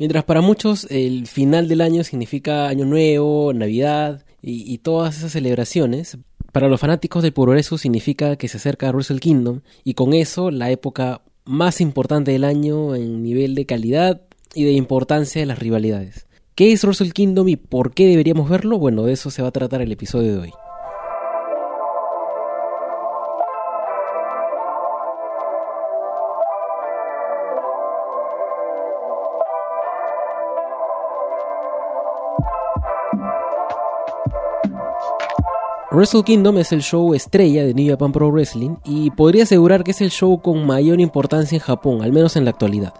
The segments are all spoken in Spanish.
Mientras para muchos el final del año significa Año Nuevo, Navidad y, todas esas celebraciones, para los fanáticos del Puroresu significa que se acerca Wrestle Kingdom y con eso la época más importante del año en nivel de calidad y de importancia de las rivalidades. ¿Qué es Wrestle Kingdom y por qué deberíamos verlo? Bueno, de eso se va a tratar el episodio de hoy. Wrestle Kingdom es el show estrella de New Japan Pro Wrestling y podría asegurar que es el show con mayor importancia en Japón, al menos en la actualidad.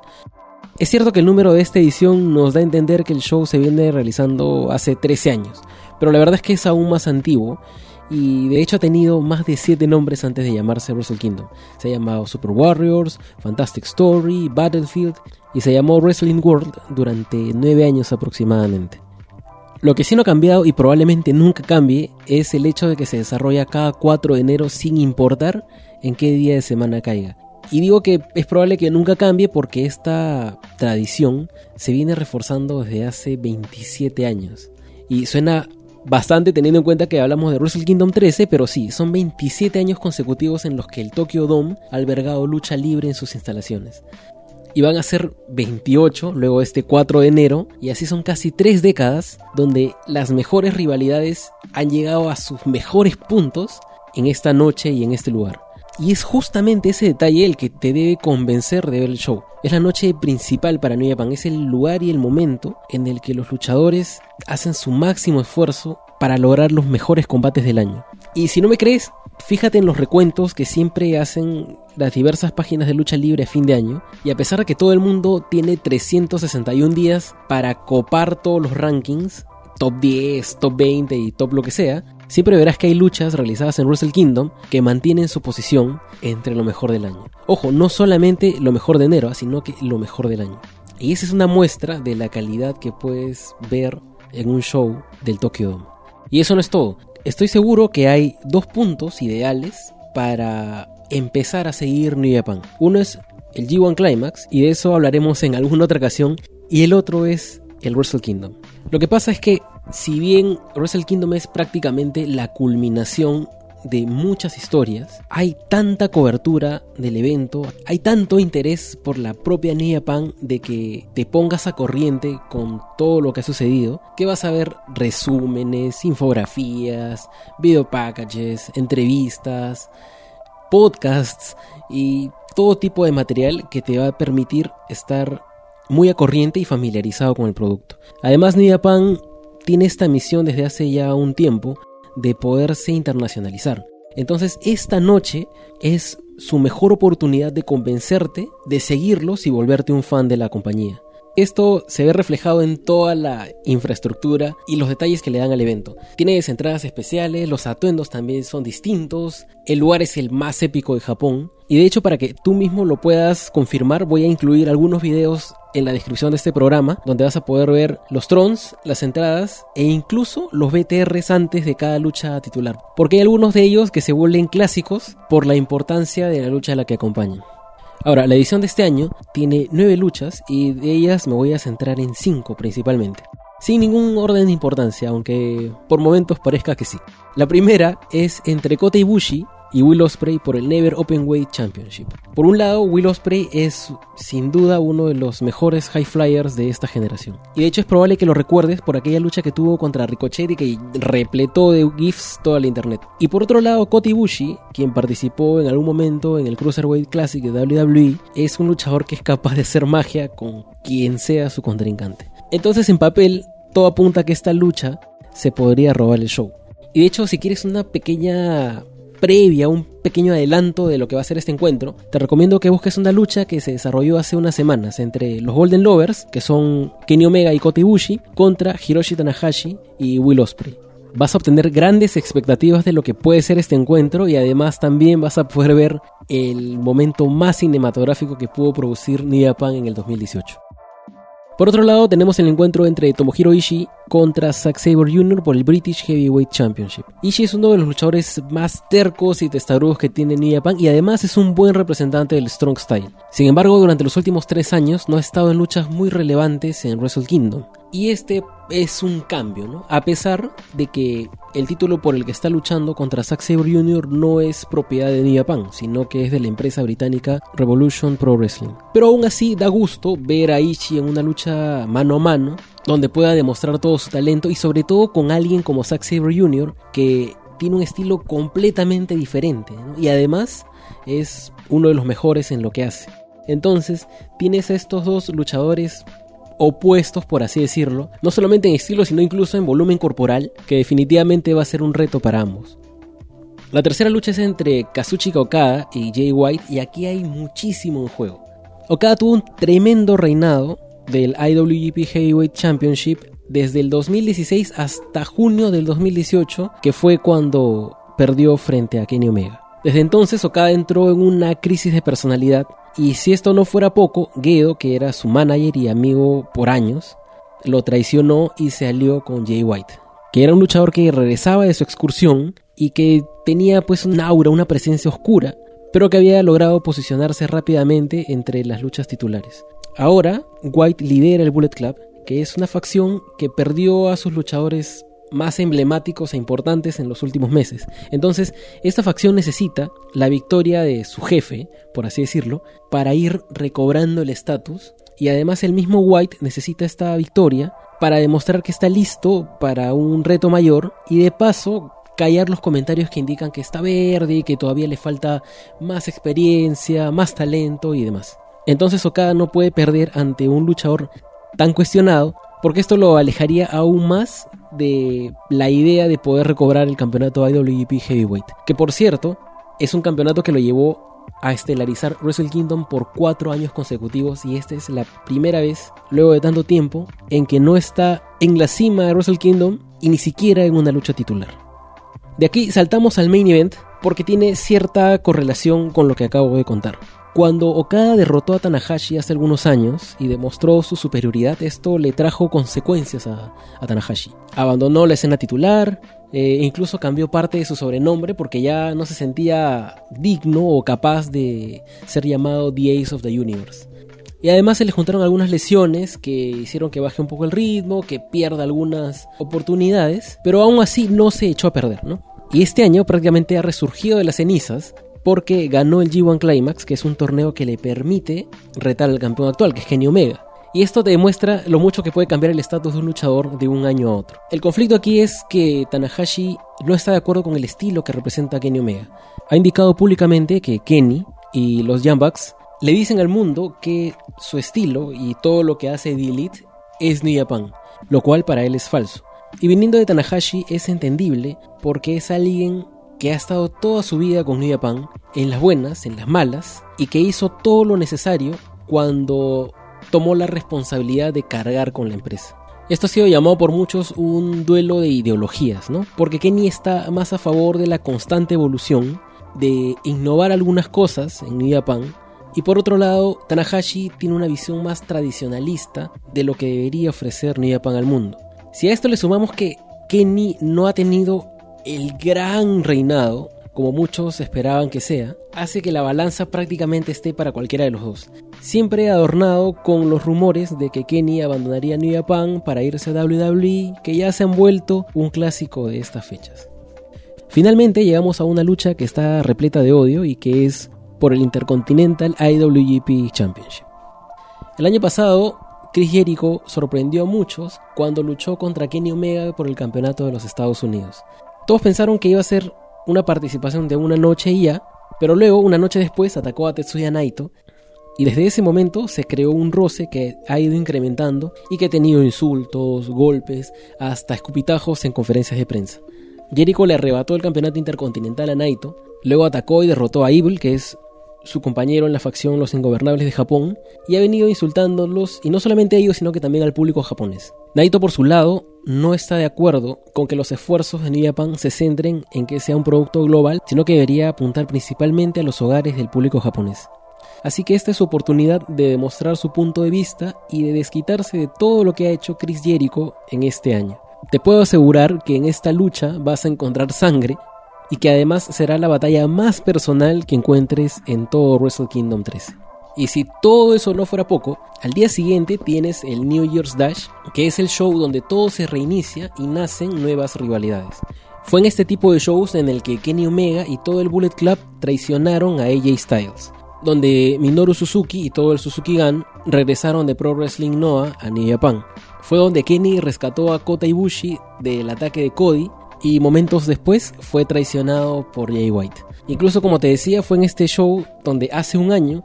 Es cierto que el número de esta edición nos da a entender que el show se viene realizando hace 13 años, pero la verdad es que es aún más antiguo y de hecho ha tenido más de 7 nombres antes de llamarse Wrestle Kingdom. Se ha llamado Super Warriors, Fantastic Story, Battlefield y se llamó Wrestling World durante 9 años aproximadamente. Lo que sí no ha cambiado y probablemente nunca cambie es el hecho de que se desarrolla cada 4 de enero sin importar en qué día de semana caiga. Y digo que es probable que nunca cambie porque esta tradición se viene reforzando desde hace 27 años. Y suena bastante teniendo en cuenta que hablamos de Wrestle Kingdom 13, pero sí, son 27 años consecutivos en los que el Tokyo Dome ha albergado lucha libre en sus instalaciones y van a ser 28 luego este 4 de enero y así son casi tres décadas donde las mejores rivalidades han llegado a sus mejores puntos en esta noche y en este lugar. Y es justamente ese detalle el que te debe convencer de ver el show. Es la noche principal para New Japan, es el lugar y el momento en el que los luchadores hacen su máximo esfuerzo para lograr los mejores combates del año. Y si no me crees, fíjate en los recuentos que siempre hacen las diversas páginas de lucha libre a fin de año. Y a pesar de que todo el mundo tiene 361 días para copar todos los rankings, top 10, top 20 y top lo que sea, siempre verás que hay luchas realizadas en Wrestle Kingdom que mantienen su posición entre lo mejor del año. Ojo, no solamente lo mejor de enero, sino que lo mejor del año. Y esa es una muestra de la calidad que puedes ver en un show del Tokyo Dome. Y eso no es todo. Estoy seguro que hay dos puntos ideales para empezar a seguir New. Uno es el G1 Climax, y de eso hablaremos en alguna otra ocasión, y el otro es el Wrestle Kingdom. Lo que pasa es que, si bien Wrestle Kingdom es prácticamente la culminación de muchas historias, hay tanta cobertura del evento, hay tanto interés por la propia New Japan de que te pongas a corriente con todo lo que ha sucedido, que vas a ver resúmenes, infografías, video packages, entrevistas, podcasts y todo tipo de material que te va a permitir estar muy a corriente y familiarizado con el producto. Además, New Japan tiene esta misión desde hace ya un tiempo de poderse internacionalizar. Entonces esta noche es su mejor oportunidad de convencerte de seguirlos y volverte un fan de la compañía. Esto se ve reflejado en toda la infraestructura y los detalles que le dan al evento. Tiene entradas especiales, los atuendos también son distintos, el lugar es el más épico de Japón. Y de hecho para que tú mismo lo puedas confirmar voy a incluir algunos videos en la descripción de este programa donde vas a poder ver los trons, las entradas e incluso los BTRs antes de cada lucha titular. Porque hay algunos de ellos que se vuelven clásicos por la importancia de la lucha a la que acompañan. Ahora, la edición de este año tiene nueve luchas y de ellas me voy a centrar en cinco principalmente. Sin ningún orden de importancia, aunque por momentos parezca que sí. La primera es entre Kota Ibushi y Will Ospreay por el Never Openweight Championship. Por un lado, Will Ospreay es sin duda uno de los mejores high flyers de esta generación. Y de hecho es probable que lo recuerdes por aquella lucha que tuvo contra Ricochet y que repletó de GIFs toda la internet. Y por otro lado, Kota Ibushi, quien participó en algún momento en el Cruiserweight Classic de WWE, es un luchador que es capaz de hacer magia con quien sea su contrincante. Entonces en papel, todo apunta a que esta lucha se podría robar el show. Y de hecho, si quieres una pequeña previa, un pequeño adelanto de lo que va a ser este encuentro, te recomiendo que busques una lucha que se desarrolló hace unas semanas entre los Golden Lovers, que son Kenny Omega y Kota Ibushi, contra Hiroshi Tanahashi y Will Ospreay. Vas a obtener grandes expectativas de lo que puede ser este encuentro y además también vas a poder ver el momento más cinematográfico que pudo producir New Japan en el 2018. Por otro lado, tenemos el encuentro entre Tomohiro Ishii contra Zack Sabre Jr. por el British Heavyweight Championship. Ishii es uno de los luchadores más tercos y testarudos que tiene New Japan y además es un buen representante del Strong Style. Sin embargo, durante los últimos tres años no ha estado en luchas muy relevantes en Wrestle Kingdom. Y este es un cambio, ¿no? A pesar de que el título por el que está luchando contra Zack Sabre Jr. no es propiedad de New Japan, sino que es de la empresa británica Revolution Pro Wrestling. Pero aún así da gusto ver a Ishii en una lucha mano a mano, donde pueda demostrar todo su talento y sobre todo con alguien como Zack Sabre Jr., que tiene un estilo completamente diferente y además es uno de los mejores en lo que hace. Entonces, tienes a estos dos luchadores opuestos, por así decirlo, no solamente en estilo, sino incluso en volumen corporal, que definitivamente va a ser un reto para ambos. La tercera lucha es entre Kazuchika Okada y Jay White, y aquí hay muchísimo en juego. Okada tuvo un tremendo reinado del IWGP Heavyweight Championship desde el 2016 hasta junio del 2018, que fue cuando perdió frente a Kenny Omega. Desde entonces Okada entró en una crisis de personalidad y si esto no fuera poco, Gedo, que era su manager y amigo por años, lo traicionó y se alió con Jay White, que era un luchador que regresaba de su excursión y que tenía pues un aura, una presencia oscura, pero que había logrado posicionarse rápidamente entre las luchas titulares. Ahora, White lidera el Bullet Club, que es una facción que perdió a sus luchadores más emblemáticos e importantes en los últimos meses. Entonces, esta facción necesita la victoria de su jefe, por así decirlo, para ir recobrando el estatus. Y además el mismo White necesita esta victoria para demostrar que está listo para un reto mayor y de paso callar los comentarios que indican que está verde que todavía le falta más experiencia, más talento y demás. Entonces Okada no puede perder ante un luchador tan cuestionado porque esto lo alejaría aún más de la idea de poder recobrar el campeonato IWGP Heavyweight, que por cierto es un campeonato que lo llevó a estelarizar Wrestle Kingdom por cuatro años consecutivos y esta es la primera vez, luego de tanto tiempo, en que no está en la cima de Wrestle Kingdom y ni siquiera en una lucha titular. De aquí saltamos al main event porque tiene cierta correlación con lo que acabo de contar. Cuando Okada derrotó a Tanahashi hace algunos años y demostró su superioridad, esto le trajo consecuencias a, Tanahashi. Abandonó la escena titular, e incluso cambió parte de su sobrenombre porque ya no se sentía digno o capaz de ser llamado The Ace of the Universe. Y además se le juntaron algunas lesiones que hicieron que baje un poco el ritmo, que pierda algunas oportunidades, pero aún así no se echó a perder, ¿no? Y este año prácticamente ha resurgido de las cenizas porque ganó el G1 Climax, que es un torneo que le permite retar al campeón actual, que es Kenny Omega. Y esto demuestra lo mucho que puede cambiar el estatus de un luchador de un año a otro. El conflicto aquí es que Tanahashi no está de acuerdo con el estilo que representa Kenny Omega. Ha indicado públicamente que Kenny y los Bucks le dicen al mundo que su estilo y todo lo que hace The Elite es New lo cual para él es falso. Y viniendo de Tanahashi es entendible porque es alguien que ha estado toda su vida con New Japan, en las buenas, en las malas, y que hizo todo lo necesario cuando tomó la responsabilidad de cargar con la empresa. Esto ha sido llamado por muchos un duelo de ideologías, ¿no? Porque Kenny está más a favor de la constante evolución, de innovar algunas cosas en New Japan, y por otro lado, Tanahashi tiene una visión más tradicionalista de lo que debería ofrecer New al mundo. Si a esto le sumamos que Kenny no ha tenido el gran reinado, como muchos esperaban que sea, hace que la balanza prácticamente esté para cualquiera de los dos. Siempre adornado con los rumores de que Kenny abandonaría New Japan para irse a WWE, que ya se han vuelto un clásico de estas fechas. Finalmente llegamos a una lucha que está repleta de odio y que es por el Intercontinental IWGP Championship. El año pasado, Chris Jericho sorprendió a muchos cuando luchó contra Kenny Omega por el campeonato de los Estados Unidos. Todos pensaron que iba a ser una participación de una noche y ya, pero luego, una noche después, atacó a Tetsuya Naito y desde ese momento se creó un roce que ha ido incrementando y que ha tenido insultos, golpes, hasta escupitajos en conferencias de prensa. Jericho le arrebató el campeonato intercontinental a Naito, luego atacó y derrotó a Evil, que es su compañero en la facción Los Ingobernables de Japón, y ha venido insultándolos, y no solamente a ellos, sino que también al público japonés. Naito, por su lado, no está de acuerdo con que los esfuerzos de New se centren en que sea un producto global, sino que debería apuntar principalmente a los hogares del público japonés. Así que esta es su oportunidad de demostrar su punto de vista y de desquitarse de todo lo que ha hecho Chris Jericho en este año. Te puedo asegurar que en esta lucha vas a encontrar sangre y que además será la batalla más personal que encuentres en todo Wrestle Kingdom 13. Y si todo eso no fuera poco, al día siguiente tienes el New Year's Dash, que es el show donde todo se reinicia y nacen nuevas rivalidades. Fue en este tipo de shows en el que Kenny Omega y todo el Bullet Club traicionaron a AJ Styles, donde Minoru Suzuki y todo el Suzuki Gun regresaron de Pro Wrestling Noah a New Japan. Fue donde Kenny rescató a Kota Ibushi del ataque de Cody y momentos después fue traicionado por Jay White. Incluso como te decía, fue en este show donde hace un año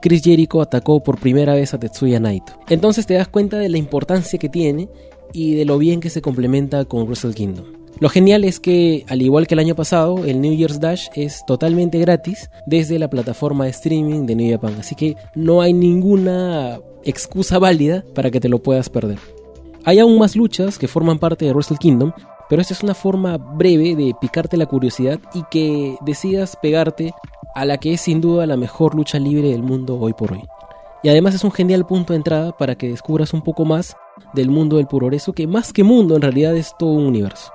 Chris Jericho atacó por primera vez a Tetsuya Naito. Entonces te das cuenta de la importancia que tiene y de lo bien que se complementa con Wrestle Kingdom. Lo genial es que, al igual que el año pasado, el New Year's Dash es totalmente gratis desde la plataforma de streaming de New Japan, así que no hay ninguna excusa válida para que te lo puedas perder. Hay aún más luchas que forman parte de Wrestle Kingdom, pero esta es una forma breve de picarte la curiosidad y que decidas pegarte a la que es sin duda la mejor lucha libre del mundo hoy por hoy. Y además es un genial punto de entrada para que descubras un poco más del mundo del puroreso, que más que mundo en realidad es todo un universo.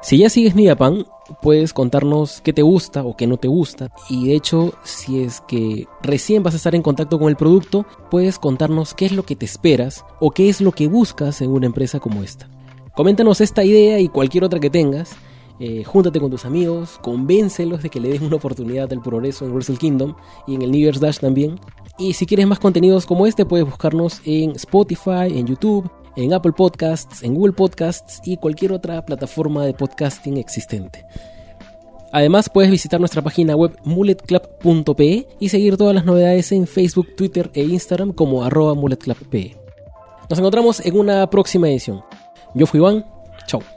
Si ya sigues New Japan, puedes contarnos qué te gusta o qué no te gusta. Y de hecho, si es que recién vas a estar en contacto con el producto, puedes contarnos qué es lo que te esperas o qué es lo que buscas en una empresa como esta. Coméntanos esta idea y cualquier otra que tengas eh, júntate con tus amigos, convéncelos de que le den una oportunidad al progreso en Wrestle Kingdom y en el New Year's Dash también. Y si quieres más contenidos como este, puedes buscarnos en Spotify, en YouTube, en Apple Podcasts, en Google Podcasts y cualquier otra plataforma de podcasting existente. Además, puedes visitar nuestra página web mulletclub.pe y seguir todas las novedades en Facebook, Twitter e Instagram como arroba mulletclubpe. Nos encontramos en una próxima edición. Yo fui Iván, chao.